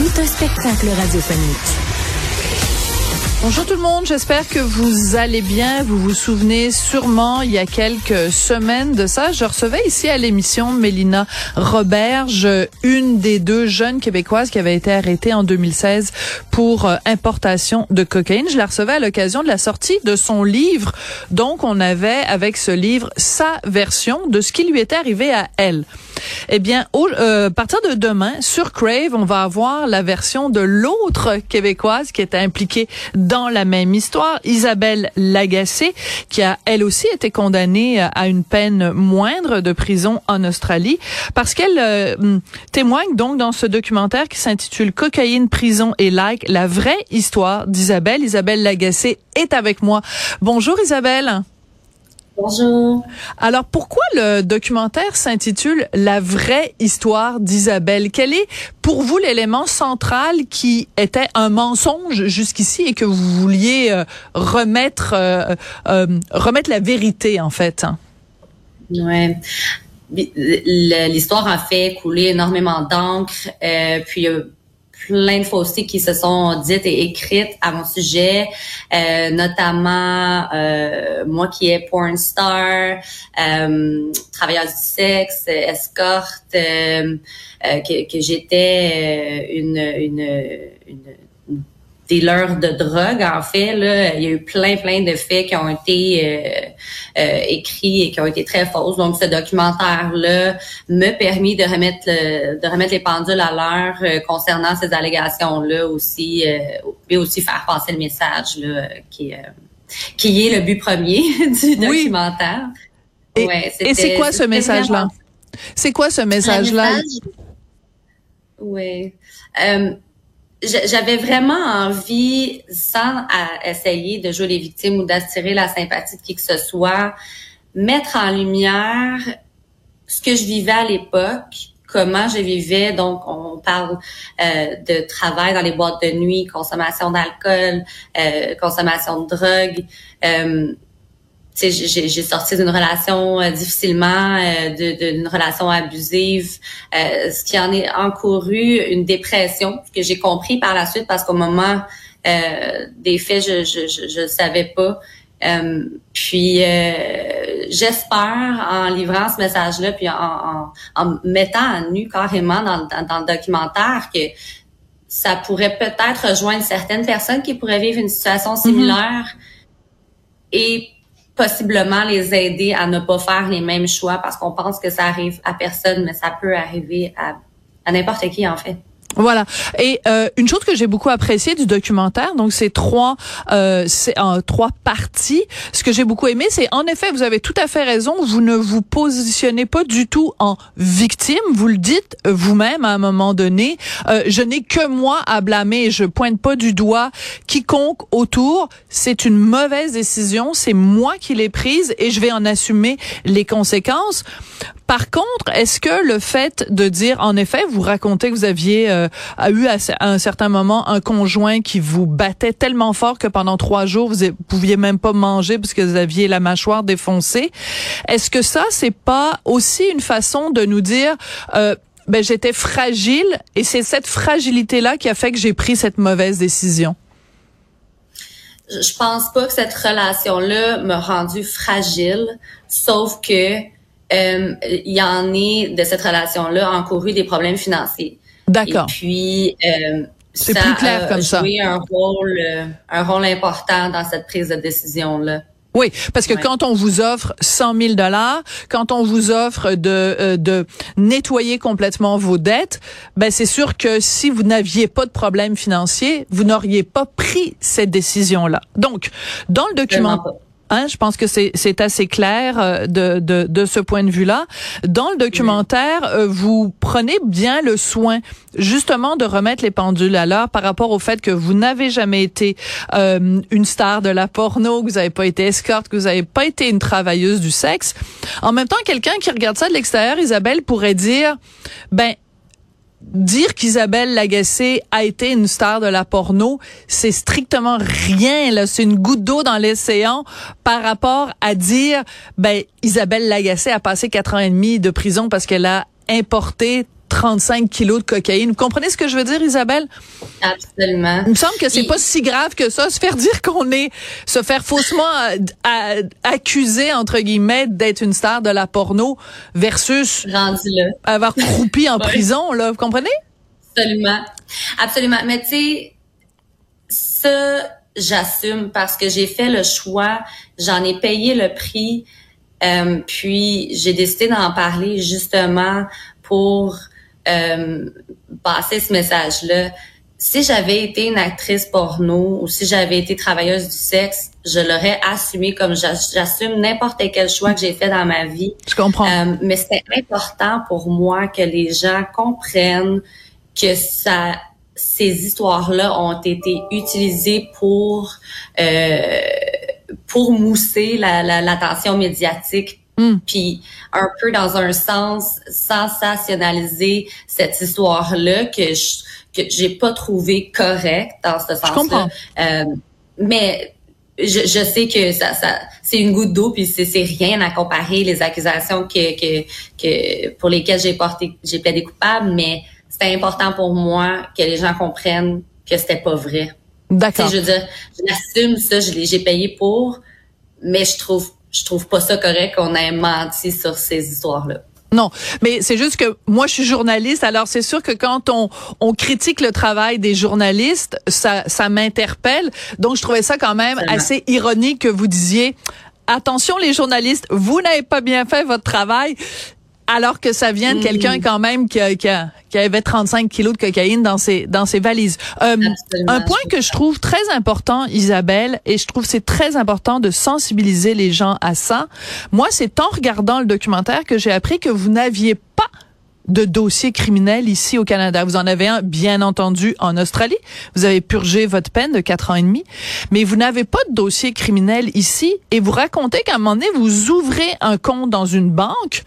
Tout un spectacle radiophonique. Bonjour tout le monde, j'espère que vous allez bien. Vous vous souvenez sûrement, il y a quelques semaines de ça, je recevais ici à l'émission Mélina Roberge, une des deux jeunes québécoises qui avait été arrêtée en 2016 pour euh, importation de cocaïne. Je la recevais à l'occasion de la sortie de son livre. Donc, on avait avec ce livre sa version de ce qui lui était arrivé à elle. Eh bien, au, euh, à partir de demain, sur Crave, on va avoir la version de l'autre québécoise qui était impliquée dans la même histoire, Isabelle Lagacé, qui a elle aussi été condamnée à une peine moindre de prison en Australie, parce qu'elle euh, témoigne donc dans ce documentaire qui s'intitule Cocaïne, prison et like, la vraie histoire d'Isabelle. Isabelle Lagacé est avec moi. Bonjour Isabelle. Bonjour. Alors pourquoi le documentaire s'intitule La vraie histoire d'Isabelle Quel est pour vous l'élément central qui était un mensonge jusqu'ici et que vous vouliez euh, remettre euh, euh, remettre la vérité en fait? Ouais. L'histoire a fait couler énormément d'encre, puis plein de faussetés qui se sont dites et écrites à mon sujet, euh, notamment euh, moi qui est porn star, euh, travailleuse du sexe, escorte, euh, euh, que, que j'étais une, une, une dealer de drogue, en fait. Là, il y a eu plein, plein de faits qui ont été euh, euh, écrits et qui ont été très fausses. Donc, ce documentaire-là m'a permis de remettre de remettre les pendules à l'heure euh, concernant ces allégations-là aussi, et aussi faire passer le message là, qui, qui est le but premier du documentaire. Et, et c'est quoi ce message-là? C'est quoi ce message-là? Message, oui j'avais vraiment envie, sans essayer de jouer les victimes ou d'attirer la sympathie de qui que ce soit, mettre en lumière ce que je vivais à l'époque, comment je vivais. Donc, on parle euh, de travail dans les boîtes de nuit, consommation d'alcool, euh, consommation de drogue. Euh, j'ai sorti d'une relation euh, difficilement, euh, d'une relation abusive, euh, ce qui en est encouru une dépression que j'ai compris par la suite parce qu'au moment des faits, je je, je, savais pas. puis j'espère en livrant ce message-là, puis en, en, mettant à nu carrément dans, dans, le documentaire que ça pourrait peut-être rejoindre certaines personnes qui pourraient vivre une situation mm-hmm. similaire et possiblement les aider à ne pas faire les mêmes choix parce qu'on pense que ça arrive à personne, mais ça peut arriver à, n'importe qui en fait. Voilà. Et euh, une chose que j'ai beaucoup appréciée du documentaire, donc c'est trois, euh, c'est en trois parties. Ce que j'ai beaucoup aimé, c'est en effet, vous avez tout à fait raison. Vous ne vous positionnez pas du tout en victime. Vous le dites vous-même à un moment donné. Euh, je n'ai que moi à blâmer. Je pointe pas du doigt quiconque autour. C'est une mauvaise décision. C'est moi qui l'ai prise et je vais en assumer les conséquences. Par contre, est-ce que le fait de dire, en effet, vous racontez que vous aviez euh, eu à, un certain moment un conjoint qui vous battait tellement fort que pendant trois jours vous pouviez même pas manger parce que vous aviez la mâchoire défoncée. Est-ce que ça, c'est pas aussi une façon de nous dire euh, ben j'étais fragile et c'est cette fragilité là qui a fait que j'ai pris cette mauvaise décision? Je pense pas que cette relation là m'a rendu fragile, sauf que euh, il y en est de cette relation-là encouru des problèmes financiers. D'accord. Et puis, euh, c'est plus clair comme ça. un rôle, euh, un rôle important dans cette prise de décision-là. Oui, parce que quand on vous offre 100 000 dollars, quand on vous offre de euh, de nettoyer complètement vos dettes, ben c'est sûr que si vous n'aviez pas de problème financier, vous n'auriez pas pris cette décision-là. Donc, dans le document, Hein, je pense que c'est assez clair euh, de, de, de ce point de vue-là. Dans le documentaire, euh, vous prenez bien le soin justement de remettre les pendules à l'heure par rapport au fait que vous n'avez jamais été euh, une star de la porno, que vous n'avez pas été escorte, que vous n'avez pas été une travailleuse du sexe. En même temps, quelqu'un qui regarde ça de l'extérieur, Isabelle pourrait dire, ben dire qu'Isabelle Lagacé a été une star de la porno, c'est strictement rien là, c'est une goutte d'eau dans l'océan par rapport à dire ben Isabelle Lagacé a passé quatre ans et demi de prison parce qu'elle a importé 35 kilos de cocaïne. Vous comprenez ce que je veux dire, Isabelle? Absolument. Il me semble que c'est pas si grave que ça, se faire dire qu'on est, se faire faussement euh, accuser, entre guillemets, d'être une star de la porno versus avoir croupi en prison, là. Vous comprenez? Absolument. Absolument. Mais tu sais, ça, j'assume parce que j'ai fait le choix, j'en ai payé le prix, euh, puis j'ai décidé d'en parler justement pour euh, passer ce message-là. Si j'avais été une actrice porno ou si j'avais été travailleuse du sexe, je l'aurais assumé comme j'assume n'importe quel choix que j'ai fait dans ma vie. Je comprends. Euh, mais c'est important pour moi que les gens comprennent que ça, ces histoires-là ont été utilisées pour euh, pour mousser l'attention la, médiatique Hmm. Puis un peu dans un sens sensationnaliser cette histoire-là que je que j'ai pas trouvé correct dans ce sens-là. Euh, mais je, je, sais que ça, ça c'est une goutte d'eau puis c'est, c'est rien à comparer les accusations que, que, que pour lesquelles j'ai porté j'ai plaidé coupable mais c'était important pour moi que les gens comprennent que c'était pas vrai. D'accord. je veux dire, j'assume ça, je l'ai, j'ai payé pour, mais je trouve je trouve pas ça correct qu'on ait menti sur ces histoires-là. Non, mais c'est juste que moi je suis journaliste, alors c'est sûr que quand on on critique le travail des journalistes, ça ça m'interpelle. Donc je trouvais ça quand même assez ironique que vous disiez attention les journalistes, vous n'avez pas bien fait votre travail alors que ça vient de quelqu'un mm. quand même qui, a, qui, qui, avait 35 kilos de cocaïne dans ses dans ses valises. Euh, un point que je trouve très important, Isabelle, et je trouve c'est très important de sensibiliser les gens à ça. Moi, c'est en regardant le documentaire que j'ai appris que vous n'aviez pas de dossier criminel ici au Canada. Vous en avez un, bien entendu, en Australie. Vous avez purgé votre peine de quatre ans et demi, mais vous n'avez pas de dossier criminel ici. Et vous racontez qu'à un moment donné, vous ouvrez un compte dans une banque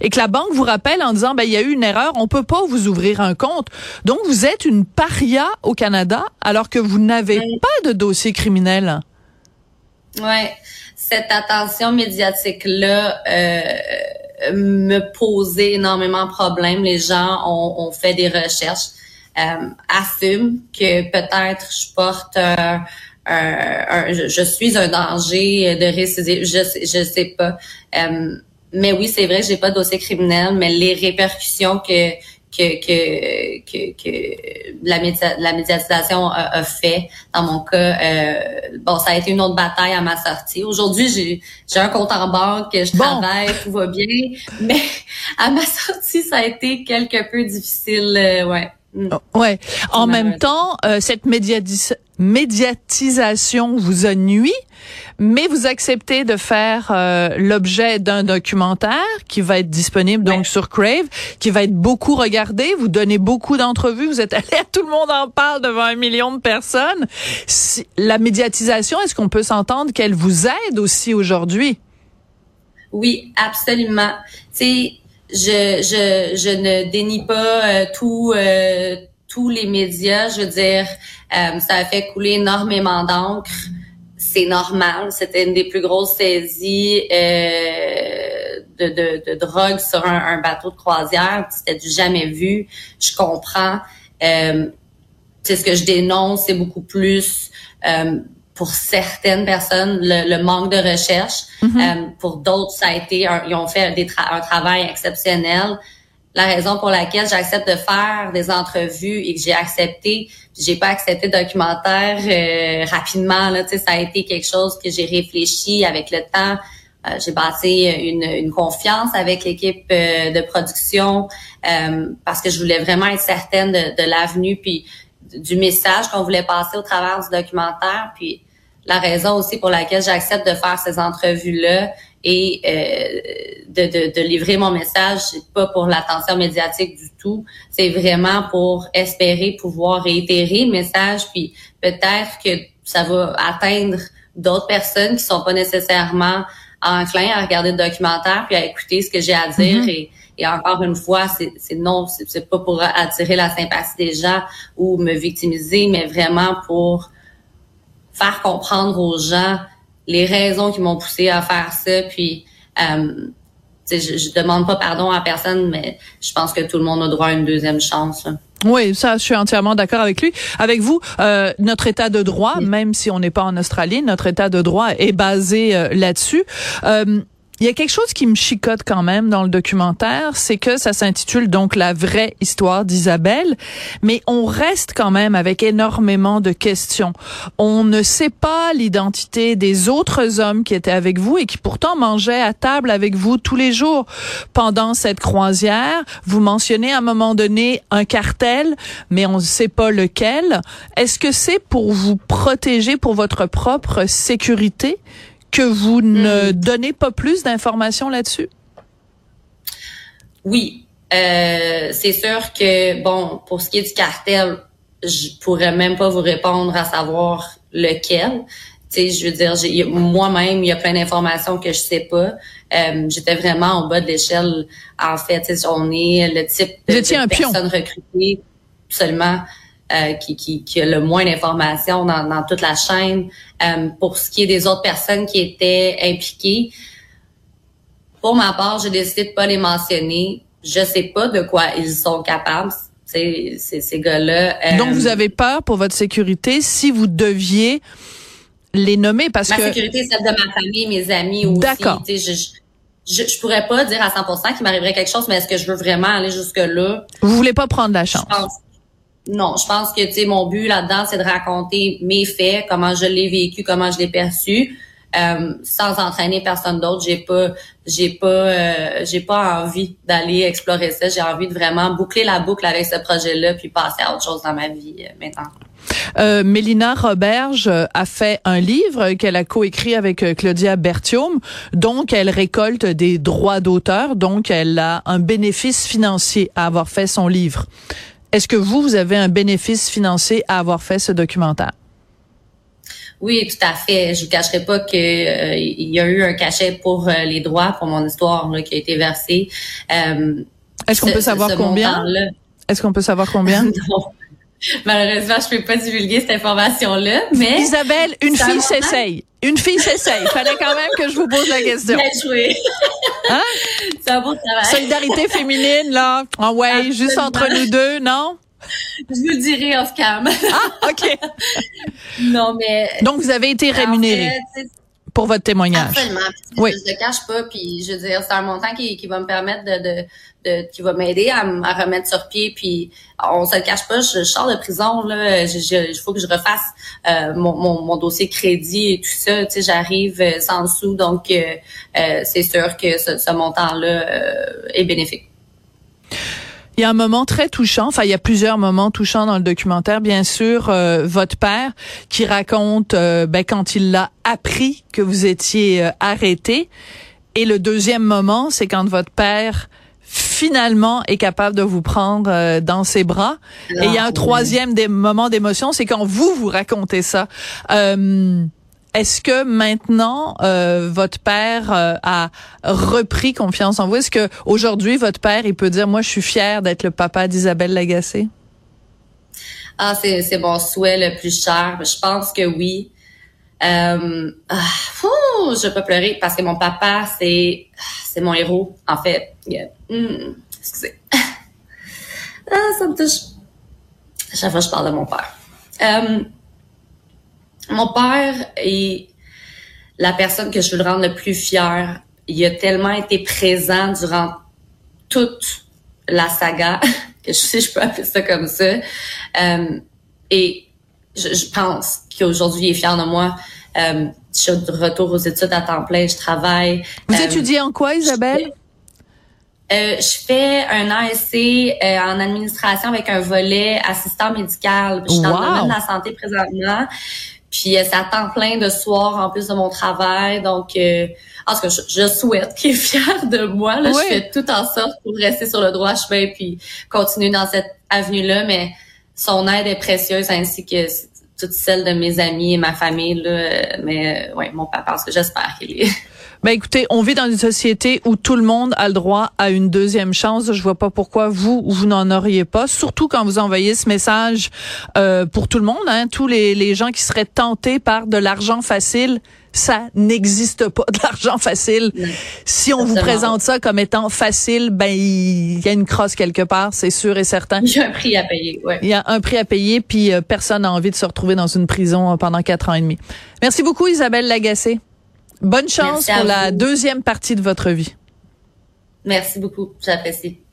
et que la banque vous rappelle en disant, ben, il y a eu une erreur, on peut pas vous ouvrir un compte. Donc, vous êtes une paria au Canada alors que vous n'avez pas de dossier criminel. Ouais. Cette attention médiatique-là, euh me poser énormément de problèmes. Les gens ont, fait des recherches, euh, assument que peut-être je porte un, je, suis un danger de récidive. Je, je sais pas. Euh, mais oui, c'est vrai, j'ai pas de dossier criminel, mais les répercussions que que, que, que, que la, la médiatisation a, fait. Dans mon cas, euh, bon, ça a été une autre bataille à ma sortie. Aujourd'hui, j'ai, j'ai un compte en banque, je travaille, tout va bien. Mais à ma sortie, ça a été quelque peu difficile, euh, ouais. Mm. Oh, ouais. En même temps, euh, cette médiatisation vous a nuit, mais vous acceptez de faire euh, l'objet d'un documentaire qui va être disponible donc sur Crave, qui va être beaucoup regardé. Vous donnez beaucoup d'entrevues. Vous êtes allé à tout le monde en parle devant un million de personnes. la médiatisation, est-ce qu'on peut s'entendre qu'elle vous aide aussi aujourd'hui? Oui, absolument. C'est je, je, je ne dénie pas euh, tout, euh, tous les médias. Je veux dire, euh, ça a fait couler énormément d'encre. C'est normal. C'était une des plus grosses saisies de, de, de, drogue sur un, un, bateau de croisière. C'était du jamais vu. Je comprends. c'est ce que je dénonce, c'est beaucoup plus pour certaines personnes le, manque de recherche. Mm-hmm. Euh, pour d'autres, ça a été ils ont fait des un travail exceptionnel. La raison pour laquelle j'accepte de faire des entrevues et que j'ai accepté, j'ai pas accepté documentaire euh, rapidement. Là, ça a été quelque chose que j'ai réfléchi avec le temps. Euh, j'ai bâti une, une, confiance avec l'équipe de production parce que je voulais vraiment être certaine de, de l'avenue puis du message qu'on voulait passer au travers du documentaire. Puis la raison aussi pour laquelle j'accepte de faire ces entrevues-là et euh, de, de, de, livrer mon message, c'est pas pour l'attention médiatique du tout. C'est vraiment pour espérer pouvoir réitérer le message, puis peut-être que ça va atteindre d'autres personnes qui sont pas nécessairement enclins à regarder le documentaire puis à écouter ce que j'ai à dire mm-hmm. et, et encore une fois, c'est non, c'est pas pour attirer la sympathie des gens ou me victimiser, mais vraiment pour faire comprendre aux gens les raisons qui m'ont poussé à faire ça. Puis, euh, je, je demande pas pardon à personne, mais je pense que tout le monde a droit à une deuxième chance. Oui, ça, je suis entièrement d'accord avec lui. Avec vous, euh, notre état de droit, même si on n'est pas en Australie, notre état de droit est basé euh, là-dessus. Euh, il y a quelque chose qui me chicote quand même dans le documentaire, c'est que ça s'intitule donc La vraie histoire d'Isabelle, mais on reste quand même avec énormément de questions. On ne sait pas l'identité des autres hommes qui étaient avec vous et qui pourtant mangeaient à table avec vous tous les jours pendant cette croisière. Vous mentionnez à un moment donné un cartel, mais on ne sait pas lequel. Est-ce que c'est pour vous protéger, pour votre propre sécurité? Que vous ne hmm. donnez pas plus d'informations là-dessus? Oui. Euh, c'est sûr que, bon, pour ce qui est du cartel, je pourrais même pas vous répondre à savoir lequel. Tu sais, je veux dire, moi-même, il y a plein d'informations que je sais pas. Euh, j'étais vraiment au bas de l'échelle. En fait, on est le type de, de personne recrutée seulement. Euh, qui, qui, qui, a le moins d'informations dans, dans, toute la chaîne. Euh, pour ce qui est des autres personnes qui étaient impliquées, pour ma part, j'ai décidé de pas les mentionner. Je sais pas de quoi ils sont capables. Ces, ces, gars-là. Euh, Donc vous avez peur pour votre sécurité si vous deviez les nommer parce que ma sécurité celle de ma famille, mes amis aussi. D'accord. Je, je, je, pourrais pas dire à 100% qu'il m'arriverait quelque chose, mais est-ce que je veux vraiment aller jusque là Vous voulez pas prendre la chance non, je pense que tu sais mon but là-dedans c'est de raconter mes faits, comment je l'ai vécu, comment je l'ai perçu, euh, sans entraîner personne d'autre. J'ai pas, j'ai pas, euh, j'ai pas envie d'aller explorer ça. J'ai envie de vraiment boucler la boucle avec ce projet-là, puis passer à autre chose dans ma vie euh, maintenant. Euh, Mélina Roberge a fait un livre qu'elle a coécrit avec Claudia Bertium, donc elle récolte des droits d'auteur, donc elle a un bénéfice financier à avoir fait son livre. Est-ce que vous, vous avez un bénéfice financier à avoir fait ce documentaire? Oui, tout à fait. Je vous cacherai pas que euh, il y a eu un cachet pour euh, les droits pour mon histoire qui a été versé. Euh, Est-ce qu'on peut savoir combien? Est-ce qu'on peut savoir combien? Non. Malheureusement, je peux pas divulguer cette information-là, mais Isabelle, une fille s'essaye. Une fille s'essaye. Fallait quand même que je vous pose la question. Bien joué. Hein? C'est un bon travail. Solidarité féminine, là. Ah ouais, juste entre nous deux, non? Je vous le dirai off cam. Ah, OK. non, mais. Donc, vous avez été rémunéré pour votre témoignage. Absolument. Oui. Je ne cache pas, puis je veux dire, c'est un montant qui, qui va me permettre de, de, de qui va m'aider à, à, remettre sur pied. Puis on se le cache pas, je, sors de prison là, il faut que je refasse euh, mon, mon, mon, dossier crédit et tout ça. Tu sais, j'arrive euh, sans sous, donc euh, euh, c'est sûr que ce, ce montant-là est bénéfique. Il y a un moment très touchant, enfin il y a plusieurs moments touchants dans le documentaire, bien sûr, euh, votre père qui raconte euh, ben, quand il l'a appris que vous étiez euh, arrêté. Et le deuxième moment, c'est quand votre père finalement est capable de vous prendre dans ses bras. et il y a un troisième des moment d'émotion, c'est quand vous vous racontez ça. Est-ce que maintenant euh, votre père euh, a repris confiance en vous? Est-ce que aujourd'hui votre père il peut dire moi je suis fier d'être le papa d'Isabelle Lagacé? Ah c'est c'est mon souhait le plus cher. Je pense que oui. Euh, ah, je peux pleurer parce que mon papa c'est c'est mon héros en fait. Hmm, excusez. Ah, ça me touche. chaque fois je parle de mon père. Euh, mon père est la personne que je veux le rendre le plus fier. Il a tellement été présent durant toute la saga, que je sais je peux appeler ça comme ça. Euh, et je, pense qu'aujourd'hui, il est fier de moi. Euh, je suis de retour aux études à temps plein, je travaille. Vous euh, étudiez en quoi, Isabelle? Euh, je fais un ASC euh, en administration avec un volet assistant médical. Je suis dans le domaine de la santé présentement. Puis c'est à temps plein de soir en plus de mon travail. Donc, en tout cas, je, souhaite qu'il est fier de moi. Là. Je fais tout en sorte pour rester sur le droit chemin puis continuer dans cette avenue-là. Mais son aide est précieuse ainsi que toutes celles de mes amis et ma famille. Là. Mais ouais, mon papa, parce que j'espère qu'il est. Ben écoutez, on vit dans une société où tout le monde a le droit à une deuxième chance. Je vois pas pourquoi vous vous n'en auriez pas. Surtout quand vous envoyez ce message euh, pour tout le monde, hein, tous les, les gens qui seraient tentés par de l'argent facile ça n'existe pas de l'argent facile. Si on vous présente ça comme étant facile, ben il y a une crosse quelque part, c'est sûr et certain. Il y a un prix à payer. Ouais. Il y a un prix à payer, puis euh, personne n'a envie de se retrouver dans une prison euh, pendant quatre ans et demi. Merci beaucoup, Isabelle Lagacé. Bonne chance pour la deuxième partie de votre vie. Merci beaucoup, j'apprécie.